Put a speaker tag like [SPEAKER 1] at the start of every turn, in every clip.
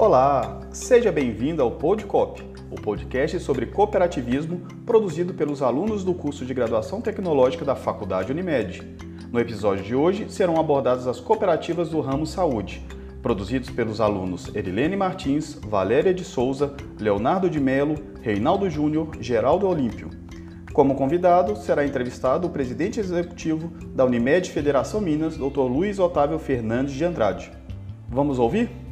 [SPEAKER 1] Olá, seja bem-vindo ao Podcop, o podcast sobre cooperativismo produzido pelos alunos do curso de graduação tecnológica da Faculdade Unimed. No episódio de hoje serão abordadas as cooperativas do ramo saúde, produzidos pelos alunos Erilene Martins, Valéria de Souza, Leonardo de Melo, Reinaldo Júnior, Geraldo Olímpio. Como convidado, será entrevistado o presidente executivo da Unimed Federação Minas, Dr. Luiz Otávio Fernandes de Andrade. Vamos ouvir?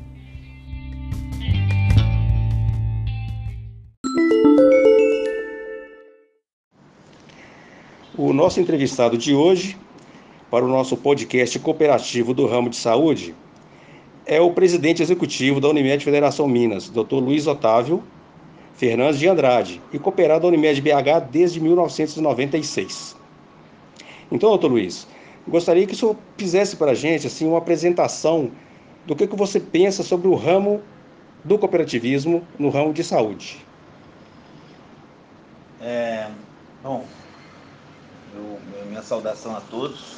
[SPEAKER 2] O nosso entrevistado de hoje, para o nosso podcast cooperativo do ramo de saúde, é o presidente executivo da Unimed Federação Minas, Dr. Luiz Otávio Fernandes de Andrade, e cooperado da Unimed BH desde 1996. Então, doutor Luiz, gostaria que o senhor fizesse para a gente assim, uma apresentação do que, que você pensa sobre o ramo do cooperativismo no ramo de saúde.
[SPEAKER 3] É, bom, eu, minha saudação a todos.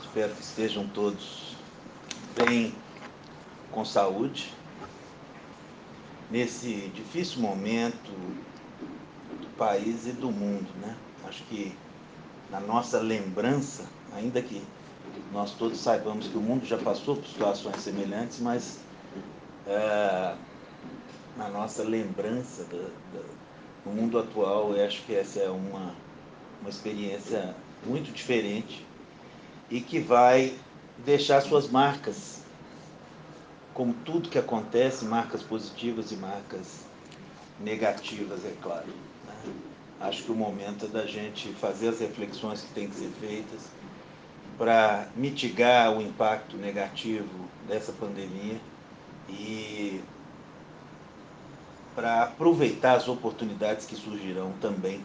[SPEAKER 3] Espero que estejam todos bem com saúde nesse difícil momento do país e do mundo, né? Acho que na nossa lembrança, ainda que nós todos saibamos que o mundo já passou por situações semelhantes, mas é, na nossa lembrança do, do, do mundo atual, eu acho que essa é uma uma experiência muito diferente e que vai deixar suas marcas, como tudo que acontece, marcas positivas e marcas negativas, é claro. Né? Acho que o momento é da gente fazer as reflexões que têm que ser feitas para mitigar o impacto negativo dessa pandemia e para aproveitar as oportunidades que surgirão também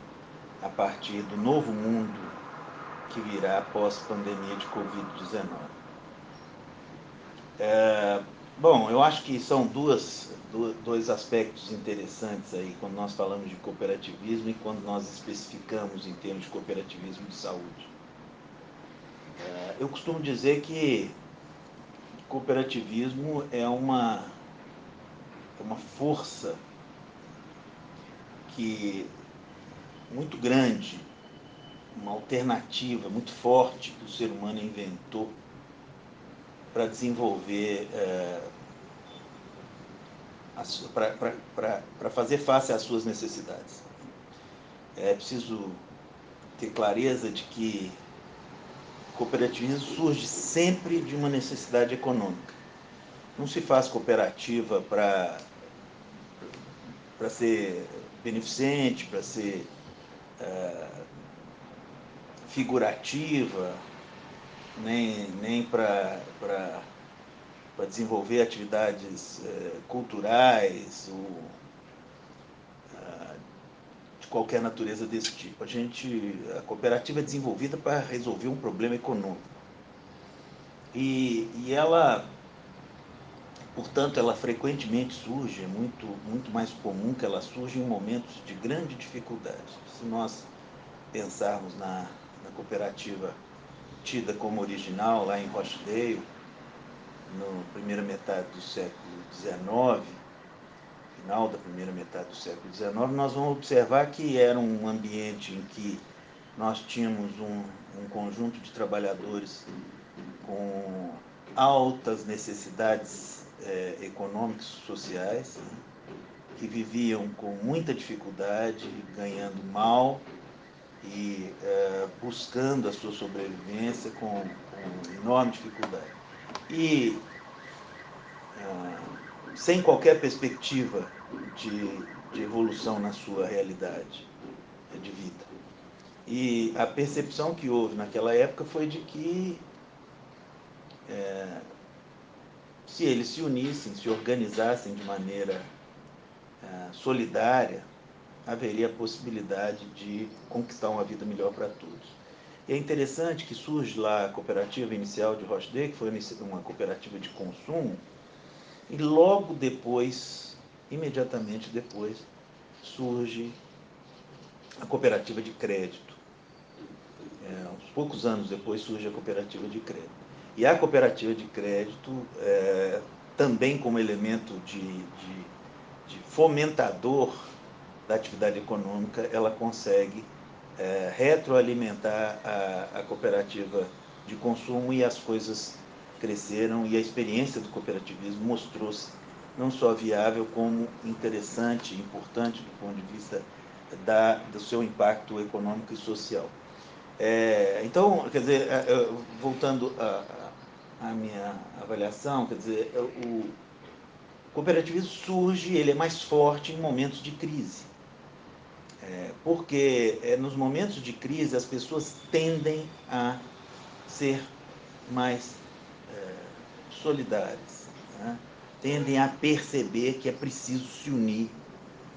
[SPEAKER 3] a partir do novo mundo que virá após a pandemia de Covid-19. É, bom, eu acho que são duas, dois aspectos interessantes aí quando nós falamos de cooperativismo e quando nós especificamos em termos de cooperativismo de saúde. É, eu costumo dizer que cooperativismo é uma, é uma força que muito grande, uma alternativa muito forte que o ser humano inventou para desenvolver, é, para fazer face às suas necessidades. É preciso ter clareza de que o cooperativismo surge sempre de uma necessidade econômica. Não se faz cooperativa para ser beneficente, para ser é, figurativa, nem, nem para desenvolver atividades é, culturais ou é, de qualquer natureza desse tipo. A gente, a cooperativa é desenvolvida para resolver um problema econômico. E, e ela Portanto, ela frequentemente surge, é muito, muito mais comum que ela surja em momentos de grande dificuldade. Se nós pensarmos na, na cooperativa tida como original lá em Rochdale, na primeira metade do século XIX, final da primeira metade do século XIX, nós vamos observar que era um ambiente em que nós tínhamos um, um conjunto de trabalhadores com altas necessidades é, econômicos sociais que viviam com muita dificuldade, ganhando mal e é, buscando a sua sobrevivência com, com enorme dificuldade. E é, sem qualquer perspectiva de, de evolução na sua realidade de vida. E a percepção que houve naquela época foi de que é, se eles se unissem, se organizassem de maneira uh, solidária, haveria a possibilidade de conquistar uma vida melhor para todos. E é interessante que surge lá a cooperativa inicial de Rochdale, que foi uma cooperativa de consumo, e logo depois, imediatamente depois, surge a cooperativa de crédito. É, uns poucos anos depois surge a cooperativa de crédito. E a cooperativa de crédito é, também como elemento de, de, de fomentador da atividade econômica, ela consegue é, retroalimentar a, a cooperativa de consumo e as coisas cresceram e a experiência do cooperativismo mostrou-se não só viável como interessante, importante do ponto de vista da, do seu impacto econômico e social. É, então, quer dizer, é, é, à minha avaliação, quer dizer, é, o cooperativismo surge, ele é mais forte em momentos de crise. É, porque é, nos momentos de crise as pessoas tendem a ser mais é, solidárias, né? tendem a perceber que é preciso se unir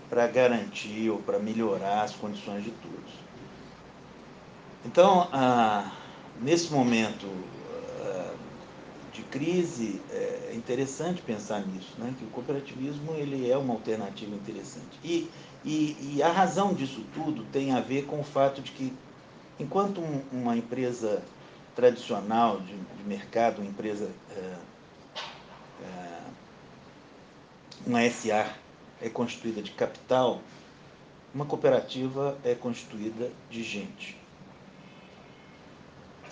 [SPEAKER 3] para garantir ou para melhorar as condições de todos. Então, ah, nesse momento de crise, é interessante pensar nisso, né? que o cooperativismo ele é uma alternativa interessante. E, e, e a razão disso tudo tem a ver com o fato de que, enquanto um, uma empresa tradicional de, de mercado, uma empresa, é, é, uma SA, é constituída de capital, uma cooperativa é constituída de gente.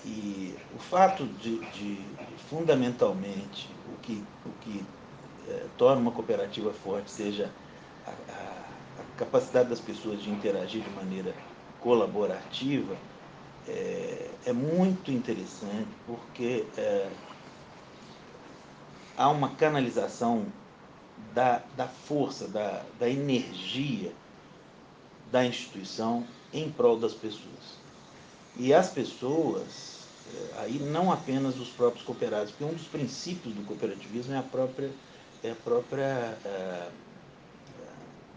[SPEAKER 3] E o fato de, de fundamentalmente, o que, o que é, torna uma cooperativa forte seja a, a, a, capacidade das pessoas de interagir de maneira colaborativa, é, é muito interessante porque é, há uma canalização da, da força, da, da energia da instituição em prol das pessoas. E as pessoas, é, aí não apenas os próprios cooperados, porque um dos princípios do cooperativismo é a própria, é a própria é,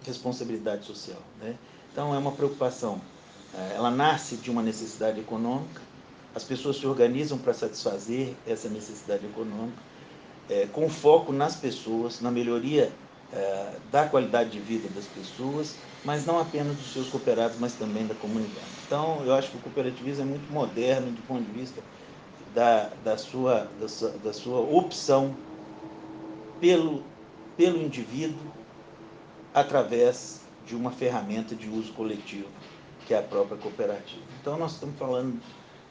[SPEAKER 3] responsabilidade social. Né? Então é uma preocupação. É, ela nasce de uma necessidade econômica, as pessoas se organizam para satisfazer essa necessidade econômica, é, com foco nas pessoas, na melhoria é, da qualidade de vida das pessoas, mas não apenas dos seus cooperados, mas também da comunidade. Então, eu acho que o cooperativismo é muito moderno do ponto de vista da, da, sua, da, sua, da sua opção pelo, pelo indivíduo através de uma ferramenta de uso coletivo, que é a própria cooperativa. Então, nós estamos falando,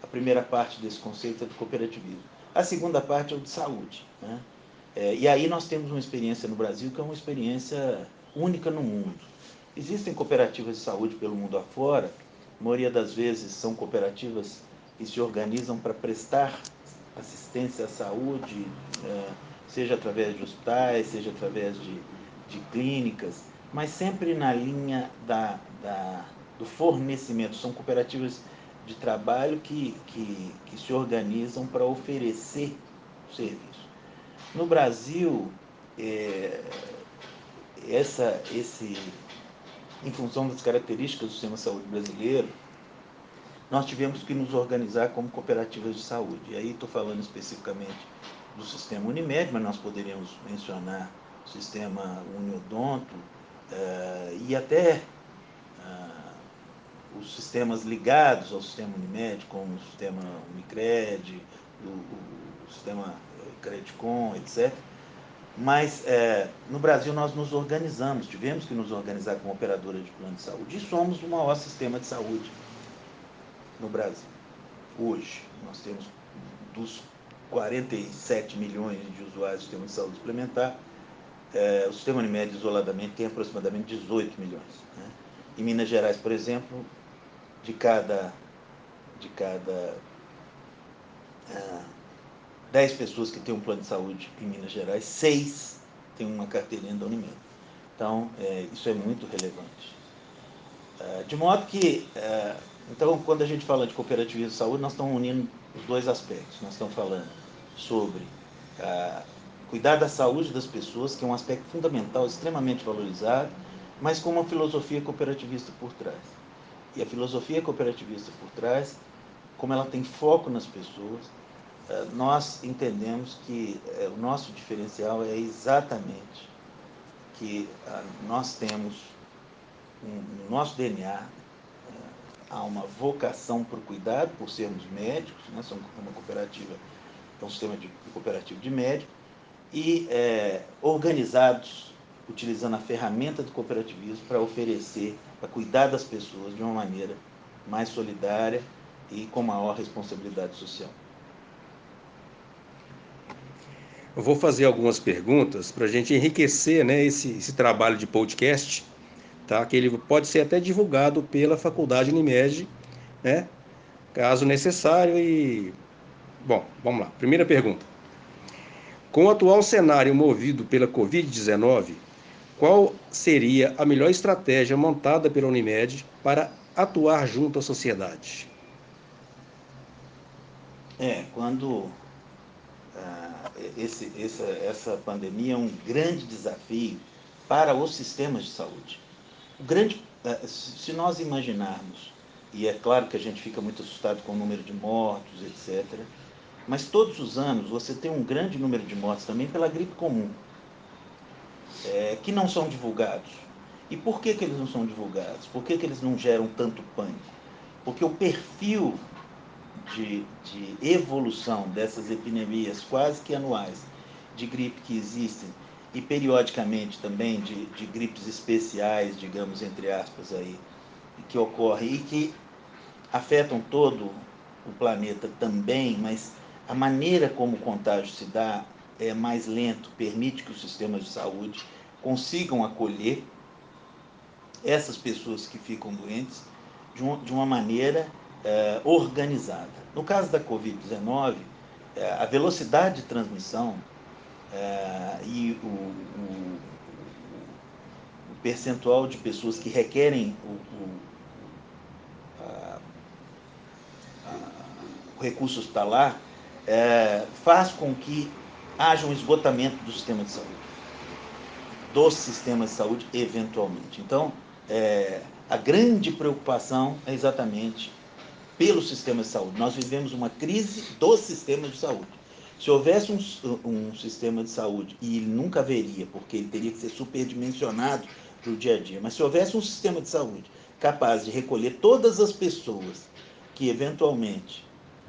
[SPEAKER 3] a primeira parte desse conceito é do cooperativismo. A segunda parte é o de saúde. Né? É, e aí nós temos uma experiência no Brasil que é uma experiência única no mundo. Existem cooperativas de saúde pelo mundo afora, a maioria das vezes são cooperativas que se organizam para prestar assistência à saúde, é, seja através de hospitais, seja através de, de clínicas, mas sempre na linha da, da, do fornecimento. São cooperativas de trabalho que, que, que se organizam para oferecer serviço. No Brasil, é, essa, esse, em função das características do sistema de saúde brasileiro, nós tivemos que nos organizar como cooperativas de saúde. E aí estou falando especificamente do sistema Unimed, mas nós poderíamos mencionar o sistema Uniodonto uh, e até uh, os sistemas ligados ao sistema Unimed, como o sistema Unicred, o, o sistema Credicom, etc. Mas é, no Brasil nós nos organizamos, tivemos que nos organizar como operadora de plano de saúde e somos o maior sistema de saúde no Brasil. Hoje nós temos dos 47 milhões de usuários do sistema de saúde suplementar, é, o sistema Unimed isoladamente tem aproximadamente 18 milhões. Né? Em Minas Gerais, por exemplo, de cada, de cada é, 10 pessoas que têm um plano de saúde em Minas Gerais, 6 têm uma carteirinha da Unimed. Então, é, isso é muito relevante. É, de modo que, é, então, quando a gente fala de cooperativismo de saúde, nós estamos unindo os dois aspectos. Nós estamos falando sobre é, cuidar da saúde das pessoas, que é um aspecto fundamental, extremamente valorizado, mas com uma filosofia cooperativista por trás. E a filosofia cooperativista por trás, como ela tem foco nas pessoas, nós entendemos que eh, o nosso diferencial é exatamente que ah, nós temos no nosso DNA eh, há uma vocação para o cuidado, por sermos médicos, né? somos uma cooperativa, é um sistema de, cooperativo de médicos, e é, organizados, utilizando a ferramenta do cooperativismo para oferecer, para cuidar das pessoas de uma maneira mais solidária e com maior responsabilidade social.
[SPEAKER 2] Eu vou fazer algumas perguntas para a gente enriquecer né, esse, esse trabalho de podcast, tá? que ele pode ser até divulgado pela Faculdade Unimed, né? caso necessário. E Bom, vamos lá. Primeira pergunta. Com o atual cenário movido pela Covid-19, qual seria a melhor estratégia montada pela Unimed para atuar junto à sociedade?
[SPEAKER 3] É, quando esse, essa, essa pandemia é um grande desafio para os sistemas de saúde. O grande, eh, se nós imaginarmos, e é claro que a gente fica muito assustado com o número de mortos, etc., mas todos os anos você tem um grande número de mortes também pela gripe comum, é, que não são divulgados. E por que, que eles não são divulgados? Por que, que eles não geram tanto pânico? Porque o perfil de, de evolução dessas epidemias quase que anuais de gripe que existem e periodicamente também de, de gripes especiais, digamos, entre aspas, aí, que ocorrem e que afetam todo o planeta também, mas a maneira como o contágio se dá é mais lento, permite que os sistemas de saúde consigam acolher essas pessoas que ficam doentes de uma, de uma maneira é, organizada. No caso da Covid-19, é, a velocidade de transmissão é, e o, o, o, percentual de pessoas que requerem o, a, a, o recurso hospitalar faz com que haja um esgotamento do sistema de saúde, dos sistemas de saúde, eventualmente. Então, a grande preocupação é exatamente pelo sistema de saúde. Nós vivemos uma crise do sistema de saúde. Se houvesse um, um sistema de saúde, e ele nunca haveria, porque ele teria que ser superdimensionado para o dia a dia, mas se houvesse um sistema de saúde capaz de recolher todas as pessoas que eventualmente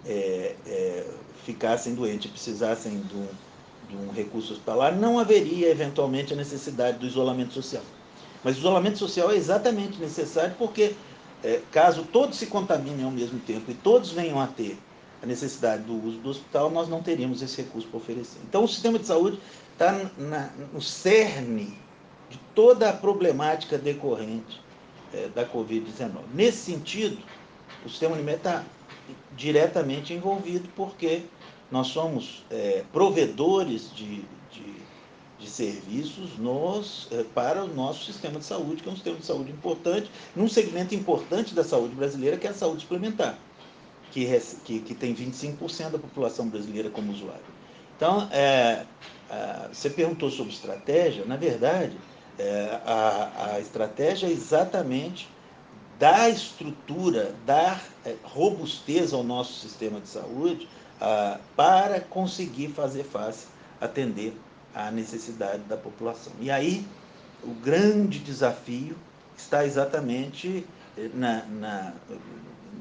[SPEAKER 3] é, é, ficassem doentes precisassem de um, de um recurso hospitalar, não haveria eventualmente a necessidade do isolamento social. Mas o isolamento social é exatamente necessário porque é, caso todos se contaminem ao mesmo tempo e todos venham a ter a necessidade do uso do hospital, nós não teríamos esse recurso para oferecer. Então, o sistema de saúde está no cerne de toda a problemática decorrente é, da Covid-19. Nesse sentido, o sistema alimentar está diretamente envolvido, porque nós somos é, provedores de, de, serviços nos, é, para o nosso sistema de saúde, que é um sistema de saúde importante, num segmento importante da saúde brasileira, que é a saúde suplementar, que, que, que tem 25% da população brasileira como usuário. Então, é, a, você perguntou sobre estratégia, na verdade, é, a, a estratégia é exatamente dar estrutura, dar é, robustez ao nosso sistema de saúde ah, para conseguir fazer face, atender à necessidade da população. E aí, o grande desafio está exatamente eh, na, na,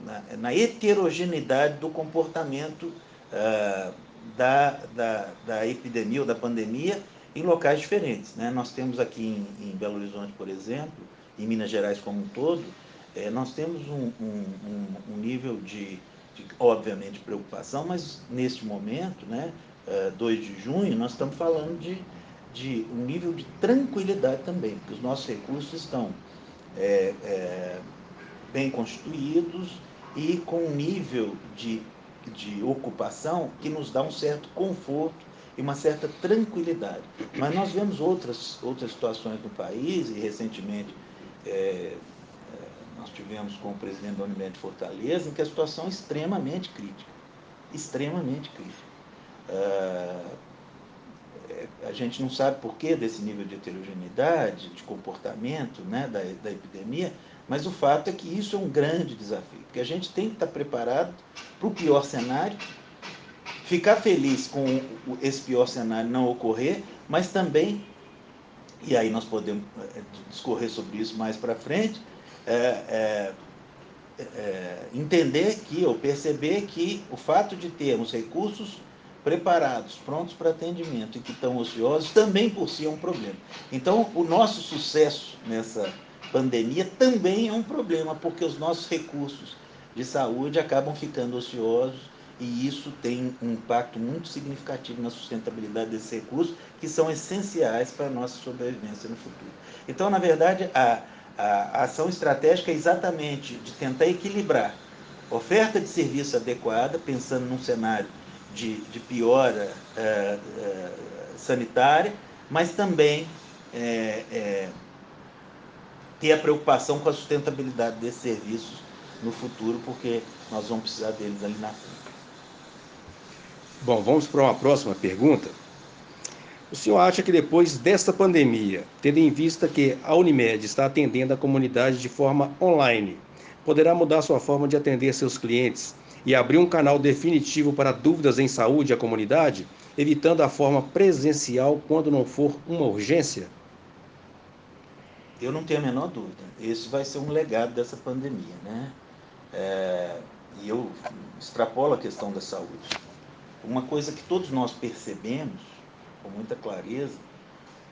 [SPEAKER 3] na, na heterogeneidade do comportamento ah, da, da, da epidemia ou da pandemia em locais diferentes. Né? Nós temos aqui em, em Belo Horizonte, por exemplo, em Minas Gerais como um todo, é, nós temos um, um, um, nível de, de, obviamente, preocupação, mas neste momento, né, 2 é, de junho, nós estamos falando de, de um nível de tranquilidade também, porque os nossos recursos estão é, é, bem constituídos e com um nível de, de ocupação que nos dá um certo conforto e uma certa tranquilidade. Mas nós vemos outras, outras situações no país, e recentemente é, nós tivemos com o presidente da Unimed Fortaleza, em que a situação é extremamente crítica. Extremamente crítica. Uh, a gente não sabe por que desse nível de heterogeneidade, de comportamento né, da, da epidemia, mas o fato é que isso é um grande desafio, porque a gente tem que estar preparado para o pior cenário, ficar feliz com esse pior cenário não ocorrer, mas também, e aí nós podemos eh, discorrer sobre isso mais para frente, é, é, é, entender que, ou perceber que o fato de termos recursos preparados, prontos para atendimento e que estão ociosos, também por si é um problema. Então, o nosso sucesso nessa pandemia também é um problema, porque os nossos recursos de saúde acabam ficando ociosos e isso tem um impacto muito significativo na sustentabilidade desses recursos, que são essenciais para a nossa sobrevivência no futuro. Então, na verdade, a, a ação estratégica é exatamente de tentar equilibrar oferta de serviço adequada, pensando num cenário de, de piora é, é, sanitária, mas também é, é, ter a preocupação com a sustentabilidade desses serviços no futuro, porque nós vamos precisar deles ali na frente.
[SPEAKER 2] Bom, vamos para uma próxima pergunta. O senhor acha que depois desta pandemia, tendo em vista que a Unimed está atendendo a comunidade de forma online, poderá mudar sua forma de atender seus clientes e abrir um canal definitivo para dúvidas em saúde à comunidade, evitando a forma presencial quando não for uma urgência?
[SPEAKER 3] Eu não tenho a menor dúvida. Esse vai ser um legado dessa pandemia, né? É, e eu extrapolo a questão da saúde. Uma coisa que todos nós percebemos com muita clareza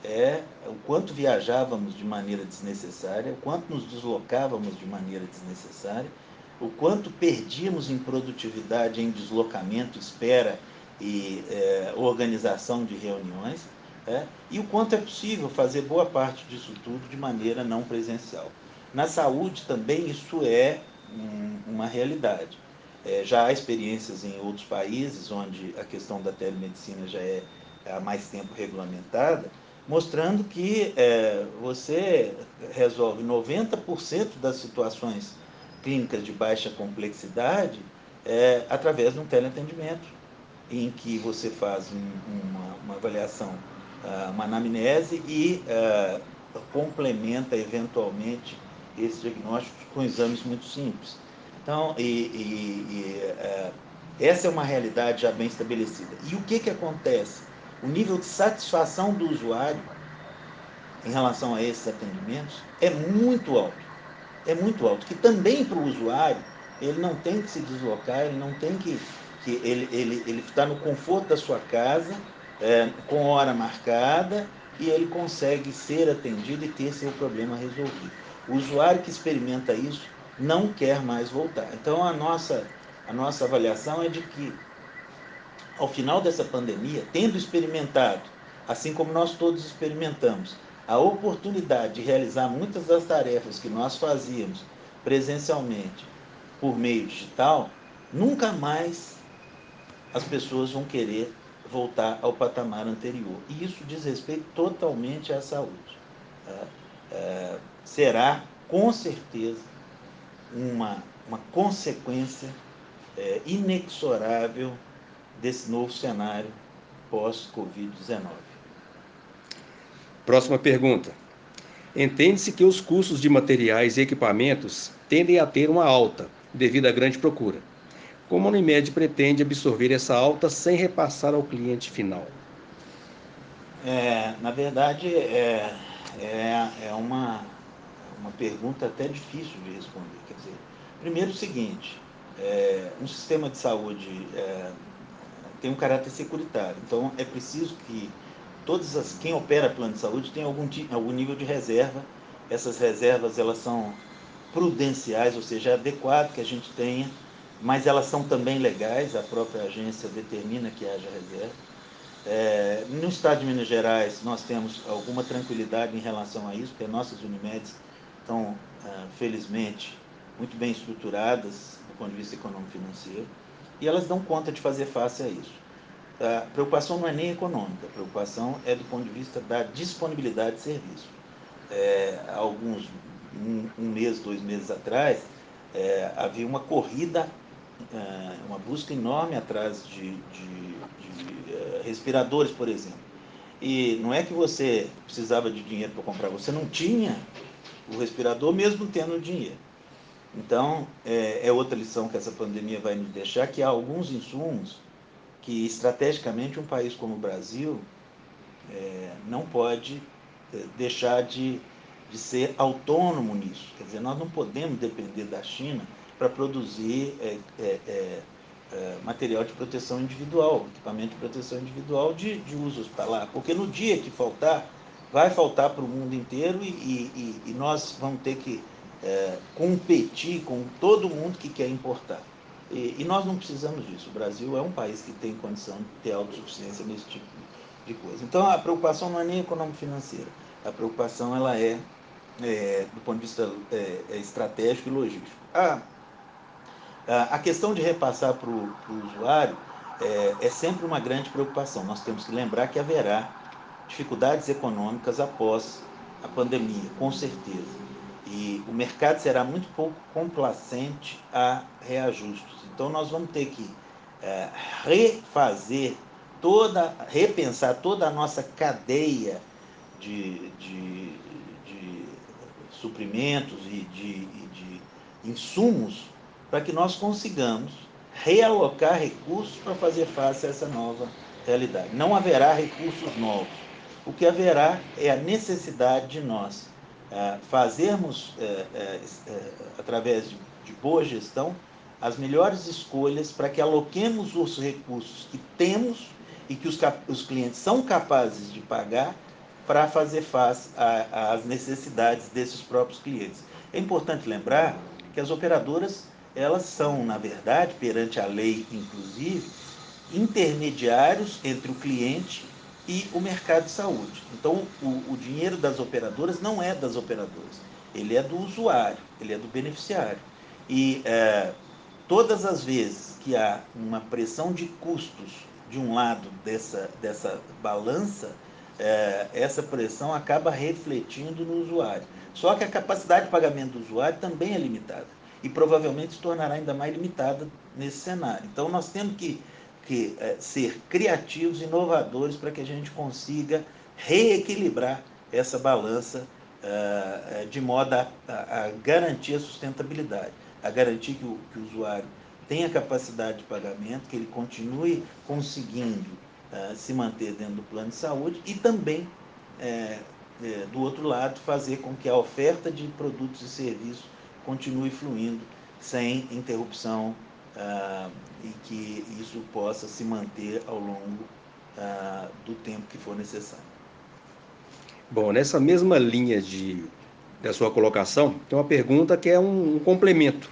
[SPEAKER 3] é o quanto viajávamos de maneira desnecessária, o quanto nos deslocávamos de maneira desnecessária, o quanto perdíamos em produtividade, em deslocamento, espera e é, organização de reuniões, é, e o quanto é possível fazer boa parte disso tudo de maneira não presencial. Na saúde também isso é um, uma realidade. É, já há experiências em outros países onde a questão da telemedicina já é há mais tempo regulamentada, mostrando que é, você resolve 90% das situações clínicas de baixa complexidade é, através de um teleatendimento, em que você faz um, uma, uma, avaliação, ah, uma anamnese e uh, complementa eventualmente esse diagnóstico com exames muito simples. Então, e, e, e é, essa é uma realidade já bem estabelecida. E o que, que acontece? O nível de satisfação do usuário em relação a esses atendimentos é muito alto. É muito alto. Que também para o usuário, ele não tem que se deslocar, ele não tem que. que ele, ele, ele está no conforto da sua casa, é, com hora marcada, e ele consegue ser atendido e ter seu problema resolvido. O usuário que experimenta isso não quer mais voltar. Então a nossa, a nossa avaliação é de que ao final dessa pandemia, tendo experimentado, assim como nós todos experimentamos, a oportunidade de realizar muitas das tarefas que nós fazíamos presencialmente por meio digital, nunca mais as pessoas vão querer voltar ao patamar anterior. E isso diz respeito totalmente à saúde. É, é, será, com certeza, uma, uma consequência é, inexorável desse novo cenário pós-Covid-19.
[SPEAKER 2] Próxima pergunta. Entende-se que os custos de materiais e equipamentos tendem a ter uma alta, devido à grande procura. Como a Unimed pretende absorver essa alta sem repassar ao cliente final?
[SPEAKER 3] É, na verdade, é, é, é uma, uma pergunta até difícil de responder. Quer dizer, primeiro o seguinte, é, um sistema de saúde é, tem um caráter securitário, então é preciso que todas as quem opera plano de saúde tenha algum, algum nível de reserva. Essas reservas elas são prudenciais, ou seja, é adequado que a gente tenha, mas elas são também legais, a própria agência determina que haja reserva. É, no estado de Minas Gerais, nós temos alguma tranquilidade em relação a isso, porque nossas Unimedes estão, ah, felizmente, muito bem estruturadas do ponto de vista econômico-financeiro, e elas dão conta de fazer face a isso. A preocupação não é nem econômica, a preocupação é do ponto de vista da disponibilidade de serviço. É, alguns, um, um, mês, dois meses atrás, é, havia uma corrida, é, uma busca enorme atrás de, de, de é, respiradores, por exemplo. E não é que você precisava de dinheiro para comprar, você não tinha o respirador mesmo tendo dinheiro. Então, é, é, outra lição que essa pandemia vai nos deixar, que há alguns insumos que, estrategicamente, um país como o Brasil é, não pode é, deixar de, de ser autônomo nisso. Quer dizer, nós não podemos depender da China para produzir é, é, é, é, material de proteção individual, equipamento de proteção individual de, de uso hospitalar, porque no dia que faltar, vai faltar para o mundo inteiro e, e, e, nós vamos ter que competir com todo mundo que quer importar. E, e, nós não precisamos disso. O Brasil é um país que tem condição de ter autossuficiência nesse tipo de coisa. Então a preocupação não é nem econômico-financeira. A preocupação ela é, é do ponto de vista é, é estratégico e logístico. A, a, questão de repassar para o usuário é, é sempre uma grande preocupação. Nós temos que lembrar que haverá dificuldades econômicas após a pandemia, com certeza. E o mercado será muito pouco complacente a reajustes. Então, nós vamos ter que é, refazer toda, repensar toda a nossa cadeia de, de, de suprimentos e de, de insumos para que nós consigamos realocar recursos para fazer face a essa nova realidade. Não haverá recursos novos. O que haverá é a necessidade de nós fazermos, é, é, através de, de boa gestão, as melhores escolhas para que aloquemos os recursos que temos e que os, os clientes são capazes de pagar para fazer face às necessidades desses próprios clientes. É importante lembrar que as operadoras, elas são, na verdade, perante a lei, inclusive, intermediários entre o cliente e o mercado de saúde. Então, o, o dinheiro das operadoras não é das operadoras, ele é do usuário, ele é do beneficiário. E é, todas as vezes que há uma pressão de custos de um lado dessa, dessa balança, é, essa pressão acaba refletindo no usuário. Só que a capacidade de pagamento do usuário também é limitada e provavelmente se tornará ainda mais limitada nesse cenário. Então, nós temos que que é, ser criativos, inovadores, para que a gente consiga reequilibrar essa balança uh, de modo a, a, garantir a sustentabilidade, a garantir que o, que o, usuário tenha capacidade de pagamento, que ele continue conseguindo uh, se manter dentro do plano de saúde e também, é, é, do outro lado, fazer com que a oferta de produtos e serviços continue fluindo sem interrupção uh, e que isso possa se manter ao longo uh, do tempo que for necessário.
[SPEAKER 2] Bom, nessa mesma linha de, da sua colocação, tem uma pergunta que é um, um complemento.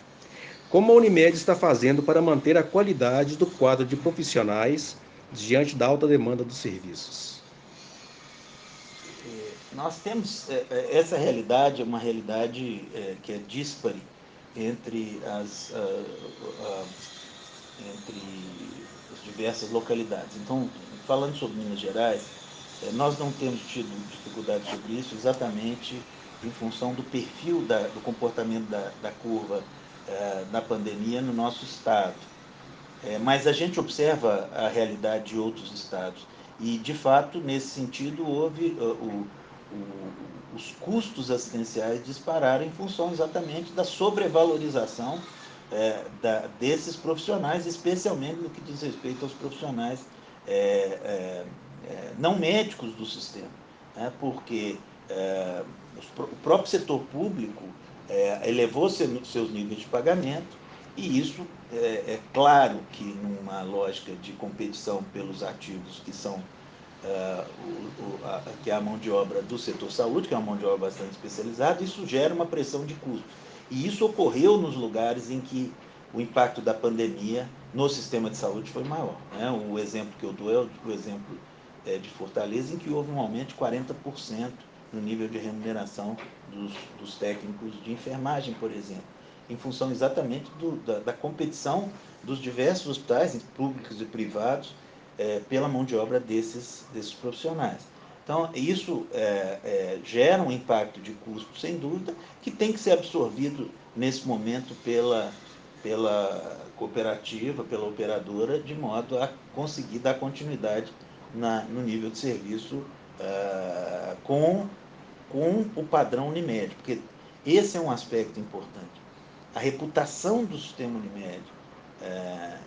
[SPEAKER 2] Como a Unimed está fazendo para manter a qualidade do quadro de profissionais diante da alta demanda dos serviços?
[SPEAKER 3] É, nós temos é, é, essa realidade, é uma realidade que é dispare entre as, uh, uh, entre as diversas localidades. Então, falando sobre Minas Gerais, eh, nós não temos tido dificuldade sobre isso exatamente em função do perfil da, do comportamento da, da curva eh, da pandemia no nosso estado. Eh, mas a gente observa a realidade de outros estados e, de fato, nesse sentido, houve uh, o, o, os custos assistenciais dispararam em função exatamente da sobrevalorização é, da, desses profissionais, especialmente no que diz respeito aos profissionais é, é, é não médicos do sistema, né? porque é, o próprio setor público é, elevou seu, seus níveis de pagamento e isso é, claro que numa lógica de competição pelos ativos que são que é a mão de obra do setor saúde, que é uma mão de obra bastante especializada, isso gera uma pressão de custo. E isso ocorreu nos lugares em que o impacto da pandemia no sistema de saúde foi maior. Né? O exemplo que eu dou é o exemplo é, de Fortaleza, em que houve um aumento de 40% no nível de remuneração dos, dos, técnicos de enfermagem, por exemplo, em função exatamente do, da, da competição dos diversos hospitais, públicos e privados, é, pela mão de obra desses, desses profissionais. Então, isso é, é, gera um impacto de custo, sem dúvida, que tem que ser absorvido nesse momento pela, pela cooperativa, pela operadora, de modo a conseguir dar continuidade na, no nível de serviço uh, com, com o padrão Unimed, porque esse é um aspecto importante. A reputação do sistema Unimed uh,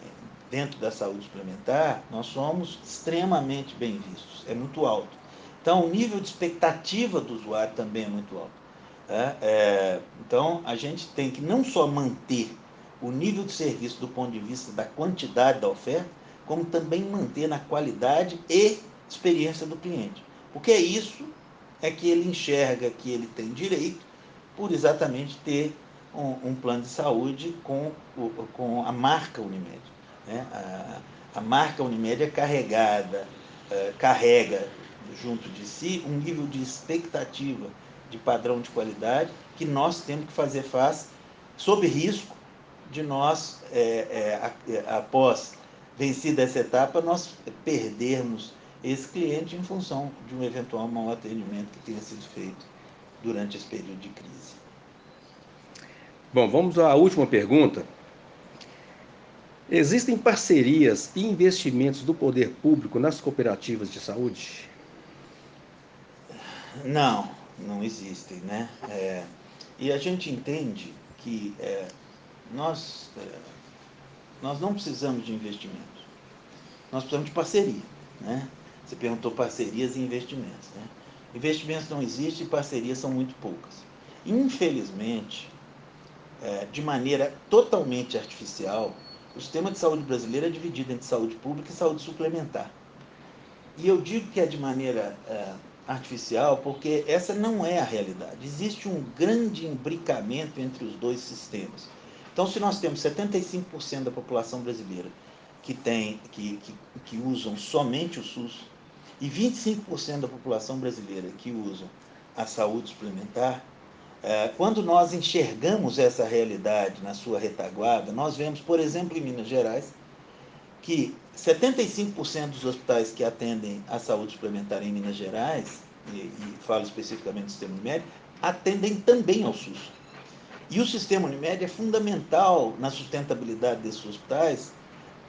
[SPEAKER 3] dentro da saúde suplementar, nós somos extremamente bem vistos, é muito alto. Então, o nível de expectativa do usuário também é muito alto. É, é, então, a gente tem que não só manter o nível de serviço do ponto de vista da quantidade da oferta, como também manter na qualidade e experiência do cliente. Porque é isso é que ele enxerga que ele tem direito por exatamente ter um, um plano de saúde com, com a marca Unimed. Né? A, a marca Unimed é carregada, é, carrega junto de si um nível de expectativa de padrão de qualidade que nós temos que fazer face sob risco de nós, é, é, após vencida essa etapa, nós perdermos esse cliente em função de um eventual mau atendimento que tenha sido feito durante esse período de crise.
[SPEAKER 2] Bom, vamos à última pergunta. Existem parcerias e investimentos do poder público nas cooperativas de saúde?
[SPEAKER 3] Não, não existem, né? É, e a gente entende que é, nós, é, nós não precisamos de investimentos, nós precisamos de parceria, né? Você perguntou parcerias e investimentos, né? Investimentos não existem e parcerias são muito poucas. Infelizmente, é, de maneira totalmente artificial, o sistema de saúde brasileiro é dividido entre saúde pública e saúde suplementar. E eu digo que é de maneira é, artificial porque essa não é a realidade. Existe um grande imbricamento entre os dois sistemas. Então, se nós temos 75% da população brasileira que, tem, que, que, que usam somente o SUS e 25% da população brasileira que usam a saúde suplementar, quando nós enxergamos essa realidade na sua retaguarda, nós vemos, por exemplo, em Minas Gerais, que 75% dos hospitais que atendem a saúde suplementar em Minas Gerais, e, e falo especificamente do sistema Unimed, atendem também ao SUS. E o sistema Unimed é fundamental na sustentabilidade desses hospitais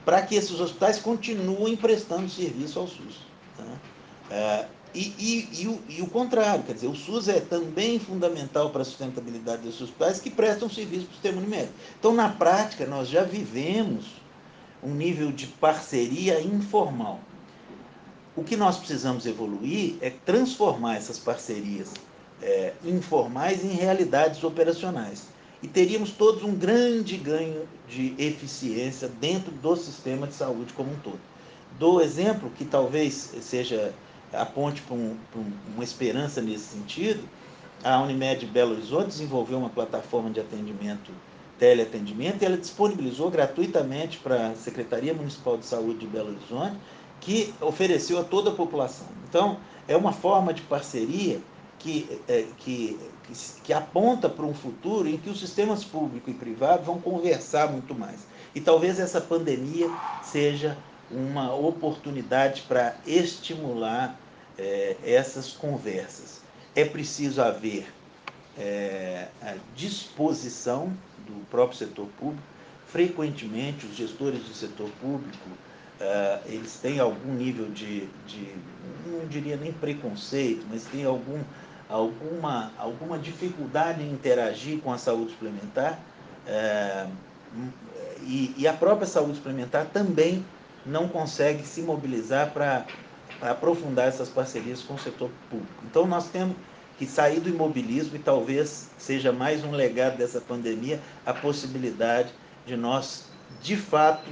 [SPEAKER 3] para que esses hospitais continuem prestando serviço ao SUS. Tá? É, e, e, e, o, e, o, contrário, quer dizer, o SUS é também fundamental para a sustentabilidade dos hospitais que prestam serviço para o sistema Unimed. Então, na prática, nós já vivemos um nível de parceria informal. O que nós precisamos evoluir é transformar essas parcerias é, informais em realidades operacionais. E teríamos todos um grande ganho de eficiência dentro do sistema de saúde como um todo. Dou exemplo que talvez seja aponte para um, um, uma esperança nesse sentido, a Unimed Belo Horizonte desenvolveu uma plataforma de atendimento, teleatendimento, e ela disponibilizou gratuitamente para a Secretaria Municipal de Saúde de Belo Horizonte, que ofereceu a toda a população. Então, é uma forma de parceria que, é, que, que, que aponta para um futuro em que os sistemas público e privado vão conversar muito mais. E talvez essa pandemia seja uma oportunidade para estimular é, essas conversas. É preciso haver é, a disposição do próprio setor público. Frequentemente, os gestores do setor público é, eles têm algum nível de, de, não diria nem preconceito, mas têm algum, alguma, alguma dificuldade em interagir com a saúde suplementar. É, e, e a própria saúde suplementar também não consegue se mobilizar para aprofundar essas parcerias com o setor público. Então, nós temos que sair do imobilismo e talvez seja mais um legado dessa pandemia a possibilidade de nós, de fato,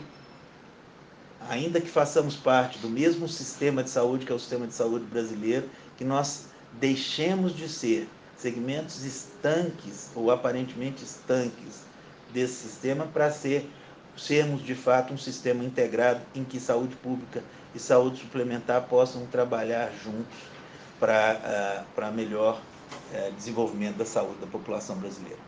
[SPEAKER 3] ainda que façamos parte do mesmo sistema de saúde que é o sistema de saúde brasileiro, que nós deixemos de ser segmentos estanques ou aparentemente estanques desse sistema para ser sermos de fato um sistema integrado em que saúde pública e saúde suplementar possam trabalhar juntos para uh, melhor uh, desenvolvimento da saúde da população brasileira.